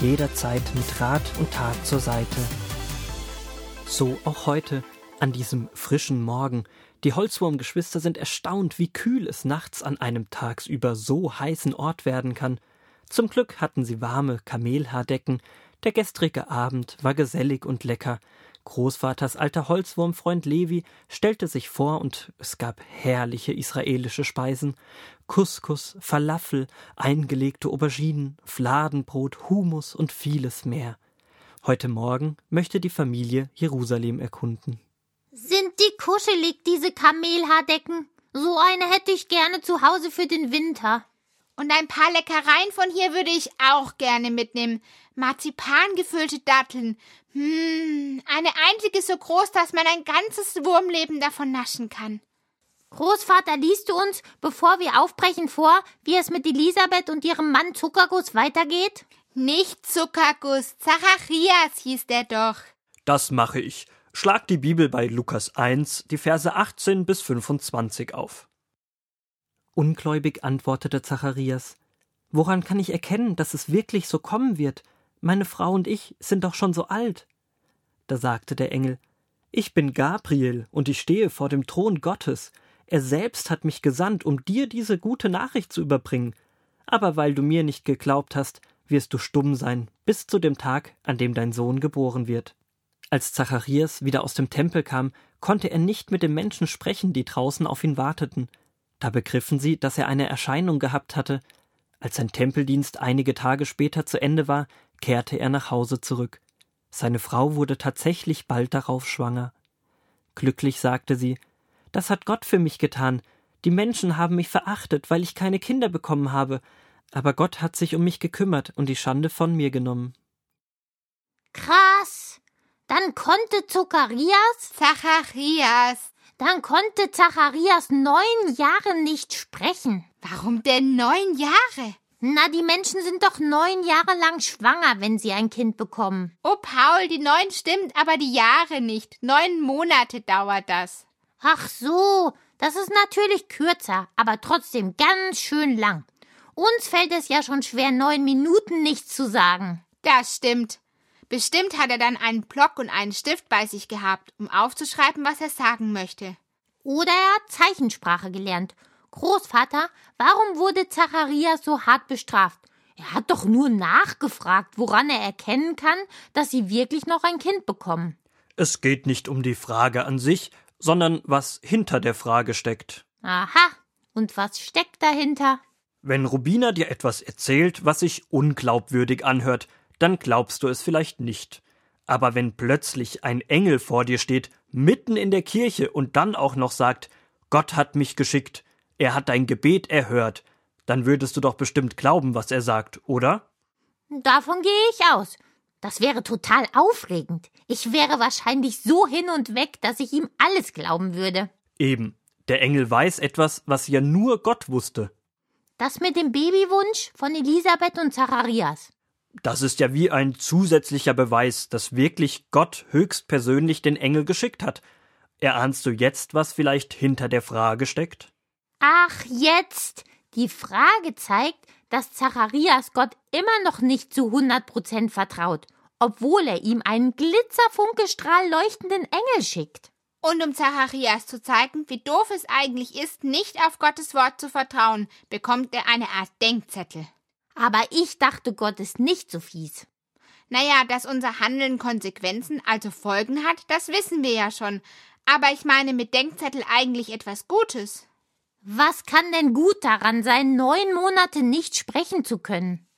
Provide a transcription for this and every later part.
jederzeit mit Rat und Tat zur Seite. So auch heute, an diesem frischen Morgen, die Holzwurmgeschwister sind erstaunt, wie kühl es nachts an einem tagsüber so heißen Ort werden kann. Zum Glück hatten sie warme Kamelhaardecken. Der gestrige Abend war gesellig und lecker. Großvaters alter Holzwurmfreund Levi stellte sich vor und es gab herrliche israelische Speisen. Couscous, Falafel, eingelegte Auberginen, Fladenbrot, Humus und vieles mehr. Heute Morgen möchte die Familie Jerusalem erkunden. Sind die kuschelig, diese Kamelhaardecken? So eine hätte ich gerne zu Hause für den Winter. Und ein paar Leckereien von hier würde ich auch gerne mitnehmen. Marzipan gefüllte Datteln. Hm, eine einzige so groß, dass man ein ganzes Wurmleben davon naschen kann. Großvater, liest du uns, bevor wir aufbrechen, vor, wie es mit Elisabeth und ihrem Mann Zuckerguss weitergeht? Nicht Zuckerguss, Zacharias hieß der doch. Das mache ich. Schlag die Bibel bei Lukas 1, die Verse 18 bis 25 auf. Ungläubig antwortete Zacharias: Woran kann ich erkennen, dass es wirklich so kommen wird? Meine Frau und ich sind doch schon so alt. Da sagte der Engel: Ich bin Gabriel und ich stehe vor dem Thron Gottes. Er selbst hat mich gesandt, um dir diese gute Nachricht zu überbringen. Aber weil du mir nicht geglaubt hast, wirst du stumm sein, bis zu dem Tag, an dem dein Sohn geboren wird. Als Zacharias wieder aus dem Tempel kam, konnte er nicht mit den Menschen sprechen, die draußen auf ihn warteten. Da begriffen sie, dass er eine Erscheinung gehabt hatte. Als sein Tempeldienst einige Tage später zu Ende war, kehrte er nach Hause zurück. Seine Frau wurde tatsächlich bald darauf schwanger. Glücklich sagte sie, das hat Gott für mich getan. Die Menschen haben mich verachtet, weil ich keine Kinder bekommen habe, aber Gott hat sich um mich gekümmert und die Schande von mir genommen. Krass. Dann konnte Zacharias, Zacharias, dann konnte Zacharias neun Jahre nicht sprechen. Warum denn neun Jahre? Na, die Menschen sind doch neun Jahre lang schwanger, wenn sie ein Kind bekommen. Oh, Paul, die neun stimmt, aber die Jahre nicht. Neun Monate dauert das. Ach so, das ist natürlich kürzer, aber trotzdem ganz schön lang. Uns fällt es ja schon schwer, neun Minuten nichts zu sagen. Das stimmt. Bestimmt hat er dann einen Block und einen Stift bei sich gehabt, um aufzuschreiben, was er sagen möchte. Oder er hat Zeichensprache gelernt. Großvater, warum wurde Zacharias so hart bestraft? Er hat doch nur nachgefragt, woran er erkennen kann, dass sie wirklich noch ein Kind bekommen. Es geht nicht um die Frage an sich, sondern was hinter der Frage steckt. Aha. Und was steckt dahinter? Wenn Rubina dir etwas erzählt, was sich unglaubwürdig anhört, dann glaubst du es vielleicht nicht. Aber wenn plötzlich ein Engel vor dir steht, mitten in der Kirche und dann auch noch sagt, Gott hat mich geschickt, er hat dein Gebet erhört, dann würdest du doch bestimmt glauben, was er sagt, oder? Davon gehe ich aus. Das wäre total aufregend. Ich wäre wahrscheinlich so hin und weg, dass ich ihm alles glauben würde. Eben. Der Engel weiß etwas, was ja nur Gott wusste. Das mit dem Babywunsch von Elisabeth und Zacharias. Das ist ja wie ein zusätzlicher Beweis, dass wirklich Gott höchstpersönlich den Engel geschickt hat. Erahnst du jetzt, was vielleicht hinter der Frage steckt? Ach, jetzt! Die Frage zeigt, dass Zacharias Gott immer noch nicht zu hundert Prozent vertraut, obwohl er ihm einen glitzerfunkelstrahl leuchtenden Engel schickt. Und um Zacharias zu zeigen, wie doof es eigentlich ist, nicht auf Gottes Wort zu vertrauen, bekommt er eine Art Denkzettel. Aber ich dachte, Gott ist nicht so fies. Naja, dass unser Handeln Konsequenzen, also Folgen hat, das wissen wir ja schon. Aber ich meine mit Denkzettel eigentlich etwas Gutes. Was kann denn gut daran sein, neun Monate nicht sprechen zu können?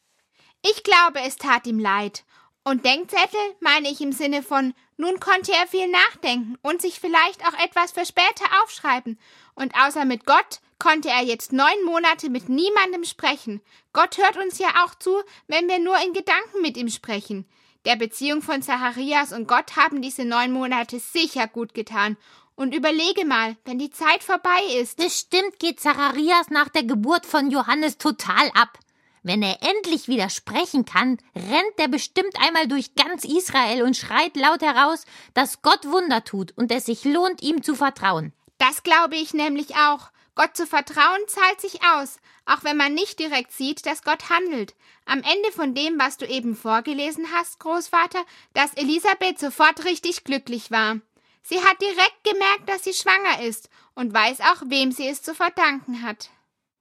Ich glaube, es tat ihm leid. Und Denkzettel meine ich im Sinne von, nun konnte er viel nachdenken und sich vielleicht auch etwas für später aufschreiben. Und außer mit Gott konnte er jetzt neun Monate mit niemandem sprechen. Gott hört uns ja auch zu, wenn wir nur in Gedanken mit ihm sprechen. Der Beziehung von Zacharias und Gott haben diese neun Monate sicher gut getan. Und überlege mal, wenn die Zeit vorbei ist. Bestimmt geht Zacharias nach der Geburt von Johannes total ab. Wenn er endlich wieder sprechen kann, rennt er bestimmt einmal durch ganz Israel und schreit laut heraus, dass Gott Wunder tut und es sich lohnt, ihm zu vertrauen. Das glaube ich nämlich auch. Gott zu vertrauen zahlt sich aus, auch wenn man nicht direkt sieht, dass Gott handelt. Am Ende von dem, was du eben vorgelesen hast, Großvater, dass Elisabeth sofort richtig glücklich war. Sie hat direkt gemerkt, dass sie schwanger ist und weiß auch, wem sie es zu verdanken hat.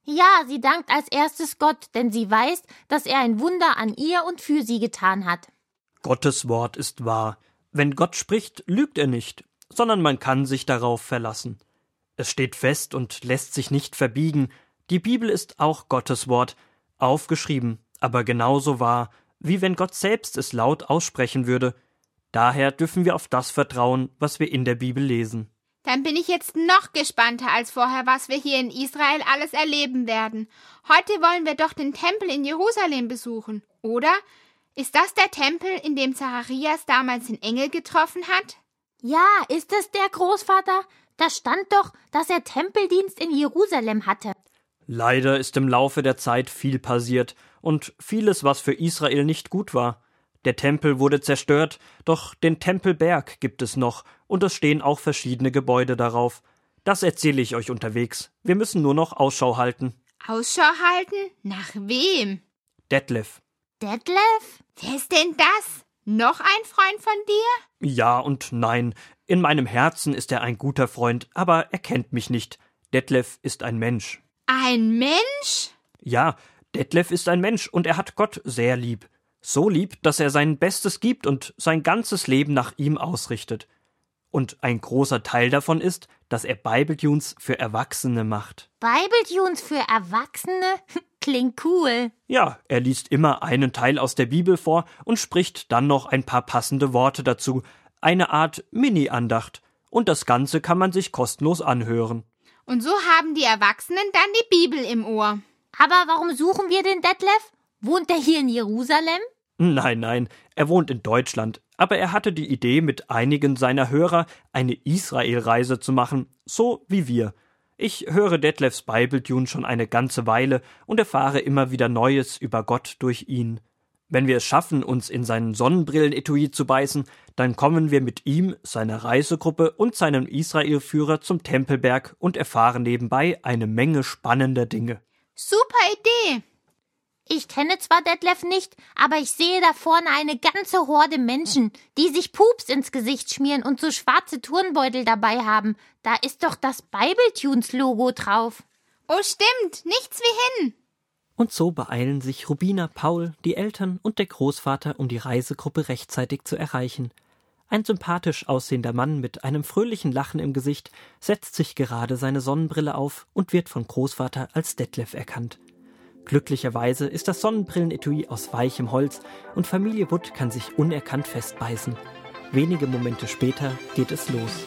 Ja, sie dankt als erstes Gott, denn sie weiß, dass er ein Wunder an ihr und für sie getan hat. Gottes Wort ist wahr. Wenn Gott spricht, lügt er nicht, sondern man kann sich darauf verlassen. Es steht fest und lässt sich nicht verbiegen. Die Bibel ist auch Gottes Wort, aufgeschrieben, aber genauso wahr, wie wenn Gott selbst es laut aussprechen würde. Daher dürfen wir auf das vertrauen, was wir in der Bibel lesen. Dann bin ich jetzt noch gespannter als vorher, was wir hier in Israel alles erleben werden. Heute wollen wir doch den Tempel in Jerusalem besuchen, oder? Ist das der Tempel, in dem Zacharias damals den Engel getroffen hat? Ja, ist es der Großvater? Da stand doch, dass er Tempeldienst in Jerusalem hatte. Leider ist im Laufe der Zeit viel passiert und vieles, was für Israel nicht gut war. Der Tempel wurde zerstört, doch den Tempelberg gibt es noch, und es stehen auch verschiedene Gebäude darauf. Das erzähle ich euch unterwegs. Wir müssen nur noch Ausschau halten. Ausschau halten? Nach wem? Detlef. Detlef? Wer ist denn das? Noch ein Freund von dir? Ja und nein. In meinem Herzen ist er ein guter Freund, aber er kennt mich nicht. Detlef ist ein Mensch. Ein Mensch? Ja, Detlef ist ein Mensch und er hat Gott sehr lieb. So lieb, dass er sein Bestes gibt und sein ganzes Leben nach ihm ausrichtet. Und ein großer Teil davon ist, dass er Bibletunes für Erwachsene macht. Bibletunes für Erwachsene? Klingt cool. Ja, er liest immer einen Teil aus der Bibel vor und spricht dann noch ein paar passende Worte dazu, eine Art Mini-Andacht. Und das Ganze kann man sich kostenlos anhören. Und so haben die Erwachsenen dann die Bibel im Ohr. Aber warum suchen wir den Detlef? Wohnt er hier in Jerusalem? Nein, nein, er wohnt in Deutschland, aber er hatte die Idee, mit einigen seiner Hörer eine Israelreise zu machen, so wie wir. Ich höre Detlefs Bibletune schon eine ganze Weile und erfahre immer wieder Neues über Gott durch ihn. Wenn wir es schaffen, uns in seinen Sonnenbrillenetui zu beißen, dann kommen wir mit ihm, seiner Reisegruppe und seinem Israelführer zum Tempelberg und erfahren nebenbei eine Menge spannender Dinge. Super Idee! Ich kenne zwar Detlef nicht, aber ich sehe da vorne eine ganze Horde Menschen, die sich Pups ins Gesicht schmieren und so schwarze Turnbeutel dabei haben. Da ist doch das Bibletunes-Logo drauf. Oh, stimmt, nichts wie hin. Und so beeilen sich Rubina, Paul, die Eltern und der Großvater, um die Reisegruppe rechtzeitig zu erreichen. Ein sympathisch aussehender Mann mit einem fröhlichen Lachen im Gesicht setzt sich gerade seine Sonnenbrille auf und wird von Großvater als Detlef erkannt. Glücklicherweise ist das Sonnenbrillenetui aus weichem Holz und Familie Wood kann sich unerkannt festbeißen. Wenige Momente später geht es los.